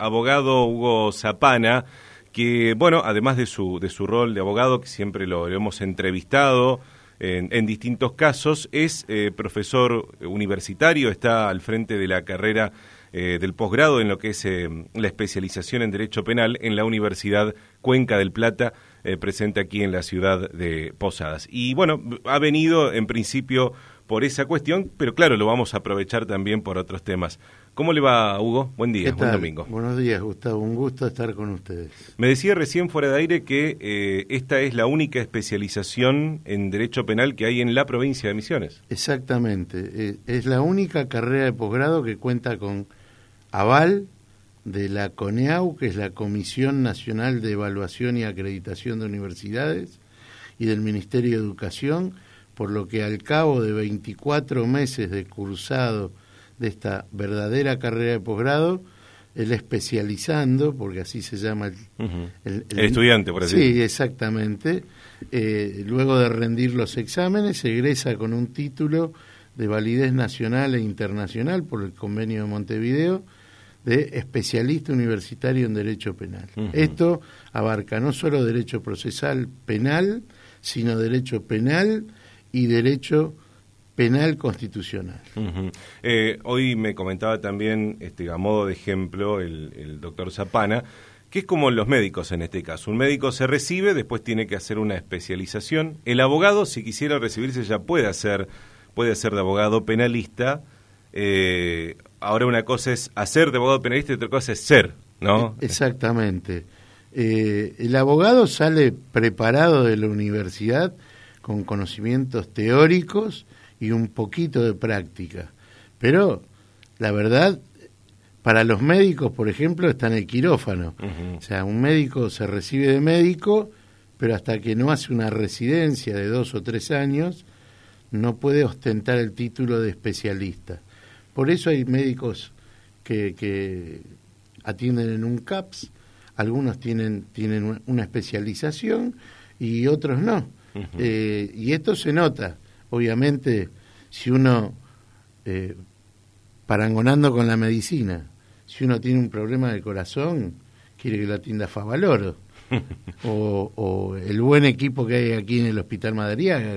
abogado Hugo Zapana, que, bueno, además de su, de su rol de abogado, que siempre lo, hemos entrevistado en, distintos casos, es eh, profesor universitario, está al frente de la carrera eh, del posgrado en lo que es eh, la especialización en Derecho Penal en la Universidad Cuenca del Plata, presente aquí en la ciudad de Posadas. Y bueno, ha venido en principio por esa cuestión, pero claro, lo vamos a aprovechar también por otros temas. ¿Cómo le va, Hugo? Buen día, buen domingo. Buenos días, Gustavo. Un gusto estar con ustedes. Me decía recién fuera de aire que eh, esta es la única especialización en Derecho Penal que hay en la provincia de Misiones. Exactamente. Eh, es la única carrera de posgrado que cuenta con aval de la CONEAU, que es la Comisión Nacional de Evaluación y Acreditación de Universidades, y del Ministerio de Educación, por lo que al cabo de 24 meses de cursado de esta verdadera carrera de posgrado, el especializando, porque así se llama el, estudiante, por así Sí, exactamente. Eh, luego de rendir los exámenes, se egresa con un título de validez nacional e internacional por el convenio de Montevideo de especialista universitario en Derecho Penal. Esto abarca no solo derecho procesal penal, sino derecho penal y derecho penal constitucional. Eh, hoy me comentaba también, este, a modo de ejemplo, el, doctor Zapana, que es como los médicos en este caso. Un médico se recibe, después tiene que hacer una especialización. El abogado, si quisiera recibirse, ya puede hacer, puede ser de abogado penalista. Eh, ahora una cosa es hacer de abogado penalista y otra cosa es ser, ¿no? E-, exactamente. Eh, el abogado sale preparado de la universidad con conocimientos teóricos y un poquito de práctica. Pero la verdad, para los médicos, por ejemplo, está en el quirófano. O sea, un médico se recibe de médico, pero hasta que no hace una residencia de dos o tres años, no puede ostentar el título de especialista. Por eso hay médicos que, que atienden en un CAPS, algunos tienen, tienen una especialización y otros no. Eh, y esto se nota, obviamente, si uno, eh, parangonando con la medicina, si uno tiene un problema de corazón, quiere que lo atienda Favaloro. o, o, el buen equipo que hay aquí en el Hospital Madariaga,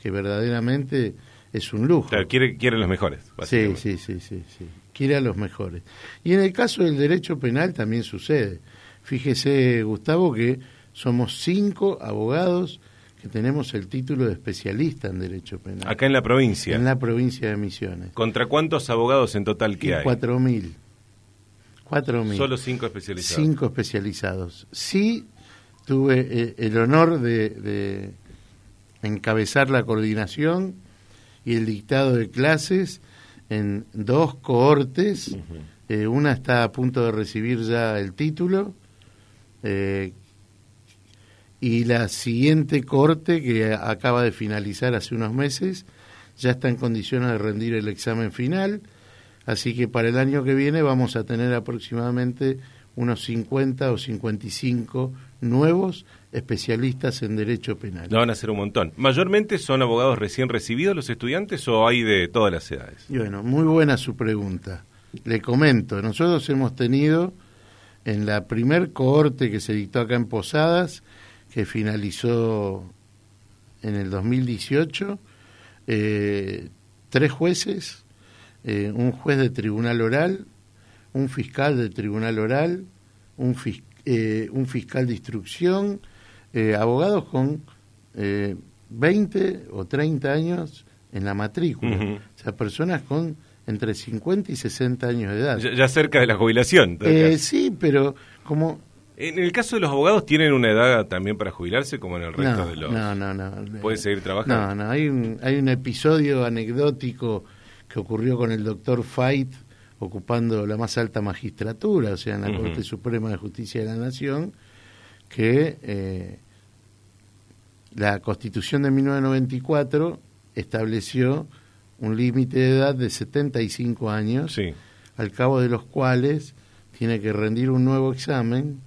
que, verdaderamente es un lujo. quiere, quiere los mejores. Sí, sí, sí, sí, sí. Quiere a los mejores. Y en el caso del derecho penal también sucede. Fíjese, Gustavo, que somos cinco abogados que tenemos el título de especialista en Derecho Penal. Acá en la provincia. En la provincia de Misiones. ¿Contra cuántos abogados en total que hay? Cuatro mil. Cuatro mil. Solo cinco especializados. Cinco especializados. Sí, tuve eh, el honor de, encabezar la coordinación y el dictado de clases en dos cohortes. Eh, una está a punto de recibir ya el título, eh, y la siguiente corte, que acaba de finalizar hace unos meses, ya está en condiciones de rendir el examen final, así que para el año que viene vamos a tener aproximadamente unos 50 o 55 nuevos especialistas en derecho penal. No van a ser un montón. ¿Mayormente son abogados recién recibidos los estudiantes o hay de todas las edades? bueno, muy buena su pregunta. Le comento, nosotros hemos tenido en la primer cohorte que se dictó acá en Posadas, que finalizó en el 2018, eh, tres jueces, eh, un juez de tribunal oral, un fiscal de tribunal oral, un, eh, un fiscal de instrucción, abogados con 20 o 30 años en la matrícula, o sea, personas con entre 50 y 60 años de edad. Ya, cerca de la jubilación. sí, pero como en el caso de los abogados, ¿tienen una edad también para jubilarse como en el resto de los...? No, no, no. ¿Pueden seguir trabajando? No, no. Hay un, hay un episodio anecdótico que ocurrió con el doctor Fait ocupando la más alta magistratura, o sea, en la Corte Suprema de Justicia de la Nación, que eh, la Constitución de 1994 estableció un límite de edad de 75 años, al cabo de los cuales tiene que rendir un nuevo examen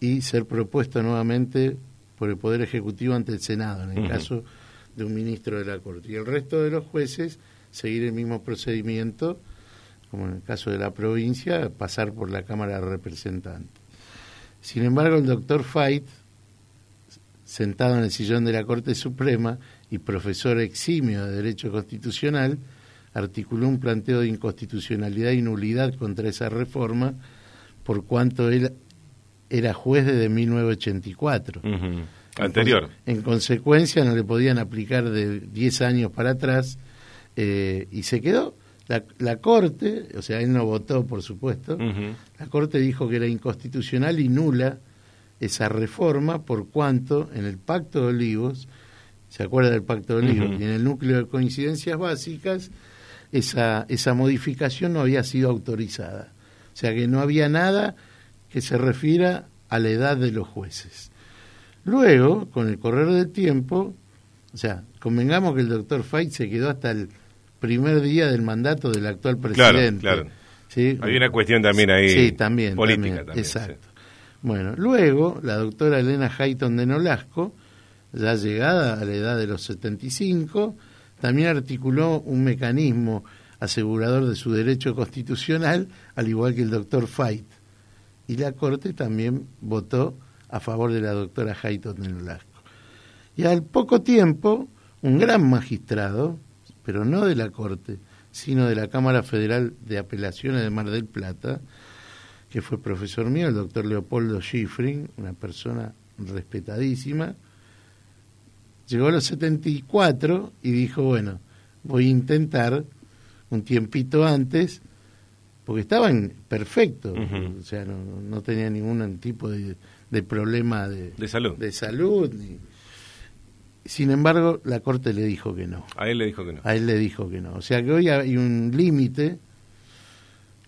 y ser propuesto nuevamente por el Poder Ejecutivo ante el Senado, en el caso de un ministro de la Corte. Y el resto de los jueces seguir el mismo procedimiento como en el caso de la provincia, pasar por la Cámara de Representantes. Sin embargo, el doctor Fait, sentado en el sillón de la Corte Suprema y profesor eximio de Derecho Constitucional, articuló un planteo de inconstitucionalidad y nulidad contra esa reforma, por cuanto él era juez desde 1984. Anterior. En, consecuencia, no le podían aplicar de 10 años para atrás eh, y se quedó. La, la, Corte, o sea, él no votó, por supuesto, la Corte dijo que era inconstitucional y nula esa reforma por cuanto en el Pacto de Olivos, ¿se acuerda del Pacto de Olivos? Y en el núcleo de coincidencias básicas, esa, esa modificación no había sido autorizada. O sea que no había nada que se refiera a la edad de los jueces. Luego, con el correr del tiempo, o sea, convengamos que el doctor Fait se quedó hasta el primer día del mandato del actual presidente. Claro, claro. Hay una cuestión también ahí sí, también, política. También, exacto. Bueno, luego la doctora Elena Hayton de Nolasco, ya llegada a la edad de los 75, también articuló un mecanismo asegurador de su derecho constitucional, al igual que el doctor Fait. Y la Corte también votó a favor de la doctora Hayton de Nolasco. Y al poco tiempo, un gran magistrado, pero no de la Corte, sino de la Cámara Federal de Apelaciones de Mar del Plata, que fue profesor mío, el doctor Leopoldo Schifrin, una persona respetadísima, llegó a los 74 y dijo, bueno, voy a intentar un tiempito antes, porque estaban perfectos, o sea, no, no tenía ningún tipo de, de problema de, de salud. De salud ni, sin embargo, la Corte le dijo que no. A él le dijo que no. A él le dijo que no. O sea que hoy hay un límite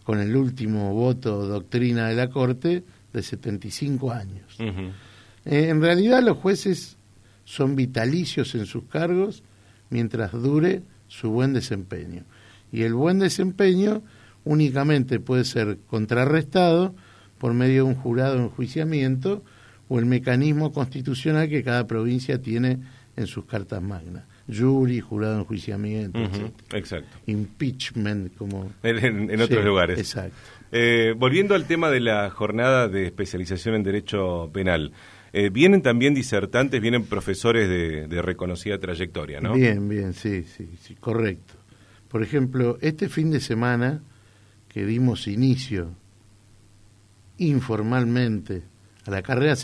con el último voto doctrina de la Corte de 75 años. Eh, en realidad los jueces son vitalicios en sus cargos mientras dure su buen desempeño. Y el buen desempeño únicamente puede ser contrarrestado por medio de un jurado de enjuiciamiento o el mecanismo constitucional que cada provincia tiene en sus cartas magnas. Jury, jurado de enjuiciamiento, Exacto. Impeachment, como... En, otros lugares. Exacto. Eh, volviendo al tema de la jornada de especialización en Derecho Penal, eh, vienen también disertantes, vienen profesores de, reconocida trayectoria, ¿no? Bien, bien, sí, sí, sí, correcto. Por ejemplo, este fin de semana que dimos inicio informalmente a la carrera,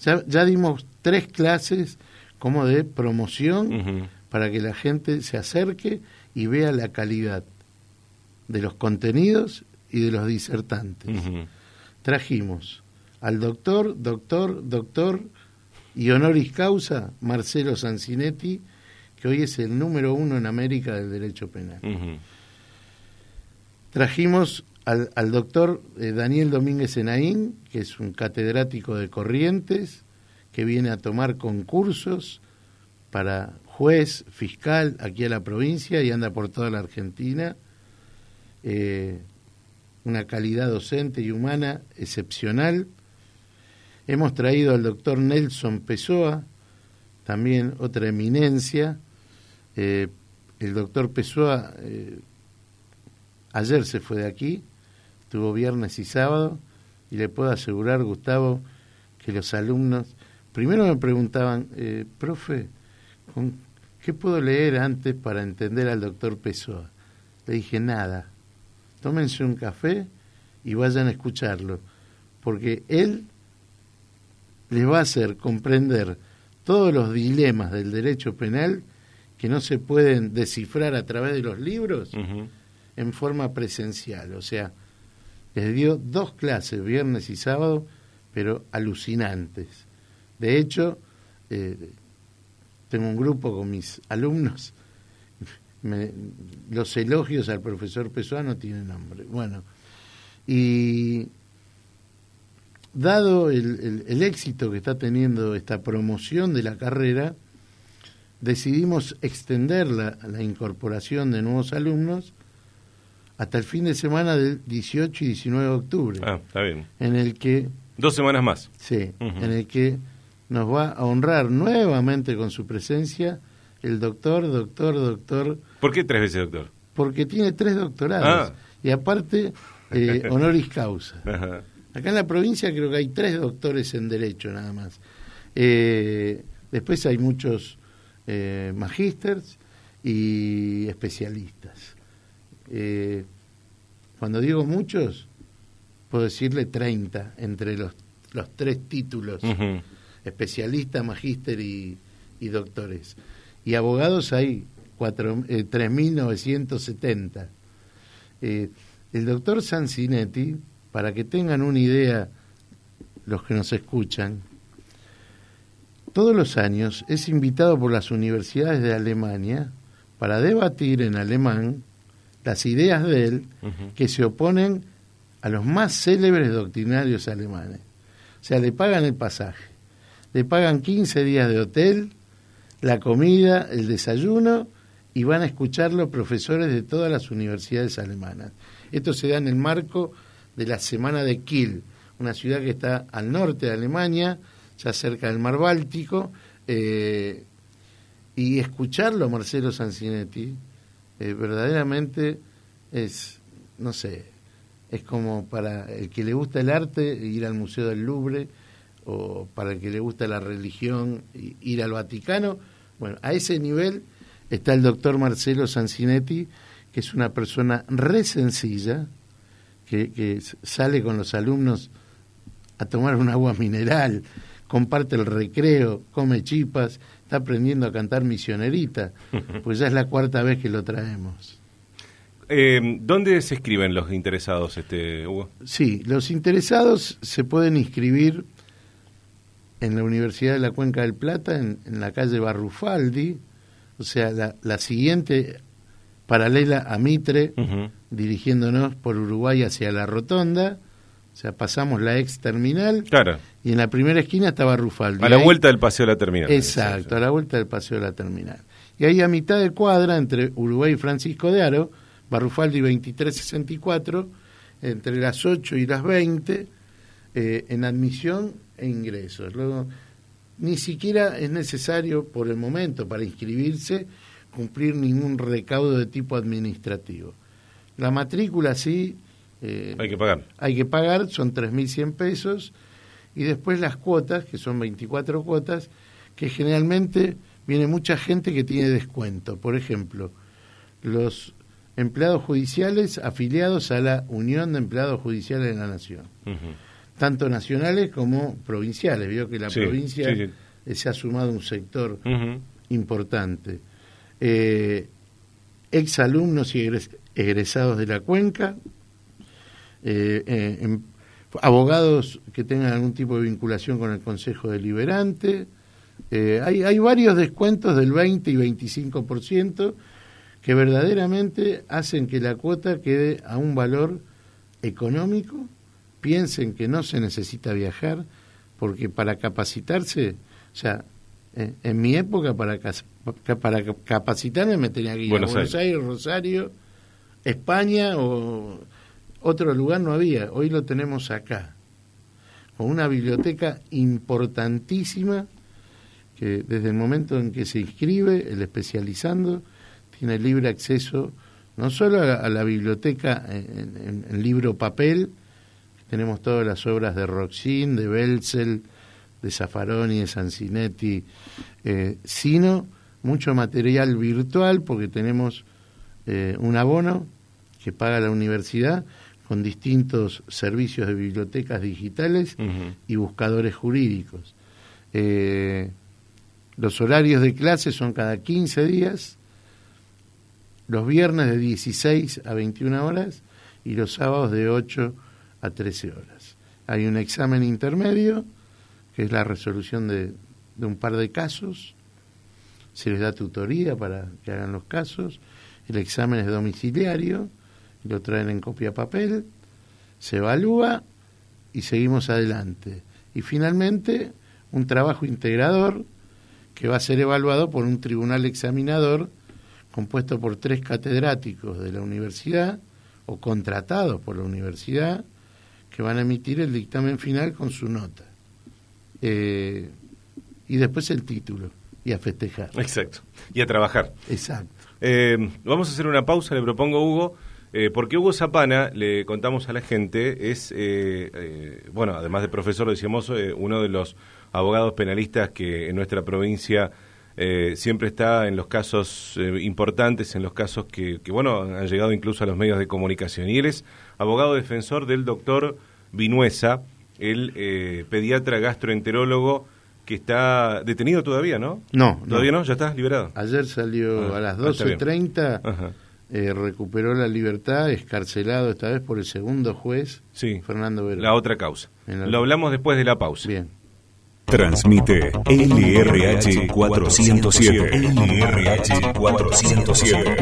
ya, ya dimos tres clases como de promoción para que la gente se acerque y vea la calidad de los contenidos y de los disertantes. Trajimos al doctor, doctor, doctor y honoris causa Marcelo Sancinetti, que hoy es el número uno en América del derecho penal. Trajimos al, doctor eh, Daniel Domínguez Enaín, que es un catedrático de Corrientes, que viene a tomar concursos para juez, fiscal aquí a la provincia y anda por toda la Argentina. Eh, una calidad docente y humana excepcional. Hemos traído al doctor Nelson Pessoa, también otra eminencia. Eh, el doctor Pessoa ayer se fue de aquí, tuvo viernes y sábado, y le puedo asegurar, Gustavo, que los alumnos primero me preguntaban, eh, profe, ¿qué puedo leer antes para entender al doctor Pessoa? Le dije, nada, tómense un café y vayan a escucharlo, porque él les va a hacer comprender todos los dilemas del derecho penal que no se pueden descifrar a través de los libros en forma presencial. O sea, les dio dos clases, viernes y sábado, pero alucinantes. De hecho, eh, tengo un grupo con mis alumnos. los elogios al profesor Pessoa no tienen nombre. Bueno, y dado el, éxito que está teniendo esta promoción de la carrera, decidimos extender la, la, incorporación de nuevos alumnos hasta el fin de semana del 18 y 19 de octubre. Ah, está bien. En el que... Dos semanas más. Sí, en el que nos va a honrar nuevamente con su presencia el doctor, doctor, doctor. ¿Por qué tres veces doctor? Porque tiene tres doctorados. Ah. y aparte eh, honoris causa. Acá en la provincia creo que hay tres doctores en Derecho nada más. Eh, después hay muchos eh, magísters y especialistas. Eh, cuando digo muchos, puedo decirle 30 entre los, los tres títulos, especialista, magíster y, y, doctores. Y abogados hay 3.970. Eh, el doctor Sancinetti, para que tengan una idea los que nos escuchan, todos los años es invitado por las universidades de Alemania para debatir en alemán las ideas de él que se oponen a los más célebres doctrinarios alemanes. O sea, le pagan el pasaje, le pagan 15 días de hotel, la comida, el desayuno y van a escucharlo profesores de todas las universidades alemanas. Esto se da en el marco de la Semana de Kiel, una ciudad que está al norte de Alemania, ya cerca del mar Báltico, eh, y escucharlo Marcelo Sancinetti eh, verdaderamente es, no sé, es como para el que le gusta el arte ir al Museo del Louvre o para el que le gusta la religión ir al Vaticano. Bueno, a ese nivel está el doctor Marcelo Sancinetti, que es una persona re sencilla, que, que sale con los alumnos a tomar un agua mineral, comparte el recreo, come chipas, está aprendiendo a cantar misionerita, pues ya es la cuarta vez que lo traemos. Eh, ¿Dónde se escriben los interesados, este Hugo? Sí, los interesados se pueden inscribir en la Universidad de la Cuenca del Plata, en, la calle Barrufaldi, o sea, la, siguiente paralela a Mitre, dirigiéndonos por Uruguay hacia la Rotonda, o sea, pasamos la ex terminal. Claro. Y en la primera esquina estaba Rufaldi. A la vuelta del paseo de la terminal. Exacto, a la vuelta del paseo de la terminal. Y ahí a mitad de cuadra, entre Uruguay y Francisco de Aro, Barrufaldi 2364, entre las 8 y las 20, eh, en admisión e ingresos. Luego, ni siquiera es necesario, por el momento, para inscribirse, cumplir ningún recaudo de tipo administrativo. La matrícula sí eh, hay que pagar. Hay que pagar, son 3.100 pesos, y después las cuotas, que son 24 cuotas, que generalmente viene mucha gente que tiene descuento. Por ejemplo, los empleados judiciales afiliados a la Unión de Empleados Judiciales de la Nación, tanto nacionales como provinciales. Veo que la provincia se ha sumado un sector importante. Eh, exalumnos y egresados de la cuenca, eh, eh abogados que tengan algún tipo de vinculación con el Consejo Deliberante. Eh, hay, hay varios descuentos del 20 y 25% que verdaderamente hacen que la cuota quede a un valor económico. Piensen que no se necesita viajar, porque para capacitarse, o sea, eh, en mi época para, para capacitarme me tenía que ir a Buenos Aires, Rosario, España o otro lugar no había, hoy lo tenemos acá, con una biblioteca importantísima que desde el momento en que se inscribe, el especializando, tiene libre acceso no solo a la, biblioteca en, libro papel, tenemos todas las obras de Roxin, de Belzel, de Zaffaroni, de Sancinetti, eh, sino mucho material virtual porque tenemos eh, un abono que paga la universidad con distintos servicios de bibliotecas digitales y buscadores jurídicos. Eh, los horarios de clase son cada 15 días, los viernes de 16 a 21 horas y los sábados de 8 a 13 horas. Hay un examen intermedio, que es la resolución de, de un par de casos, se les da tutoría para que hagan los casos, el examen es domiciliario, lo traen en copia papel, se evalúa y seguimos adelante. Y finalmente, un trabajo integrador que va a ser evaluado por un tribunal examinador compuesto por tres catedráticos de la universidad o contratados por la universidad que van a emitir el dictamen final con su nota. Eh, y después el título y a festejar. Exacto. Y a trabajar. Exacto. Eh, vamos a hacer una pausa, le propongo Hugo Eh, porque Hugo Zapana, le contamos a la gente, es, eh, eh, bueno, además de profesor, decíamos, uno de los abogados penalistas que en nuestra provincia siempre está en los casos importantes, en los casos que, que, bueno, han llegado incluso a los medios de comunicación. Y él es abogado defensor del doctor Vinuesa, el pediatra gastroenterólogo que está detenido todavía, ¿no? No. ¿Todavía no? ¿Ya está liberado? Ayer salió ah, a las 12.30. Ah, eh, recuperó la libertad, escarcelado esta vez por el segundo juez, sí, Fernando Verón. La otra causa. Lo hablamos después de la pausa. Bien. Transmite LRH 407. LRH 407.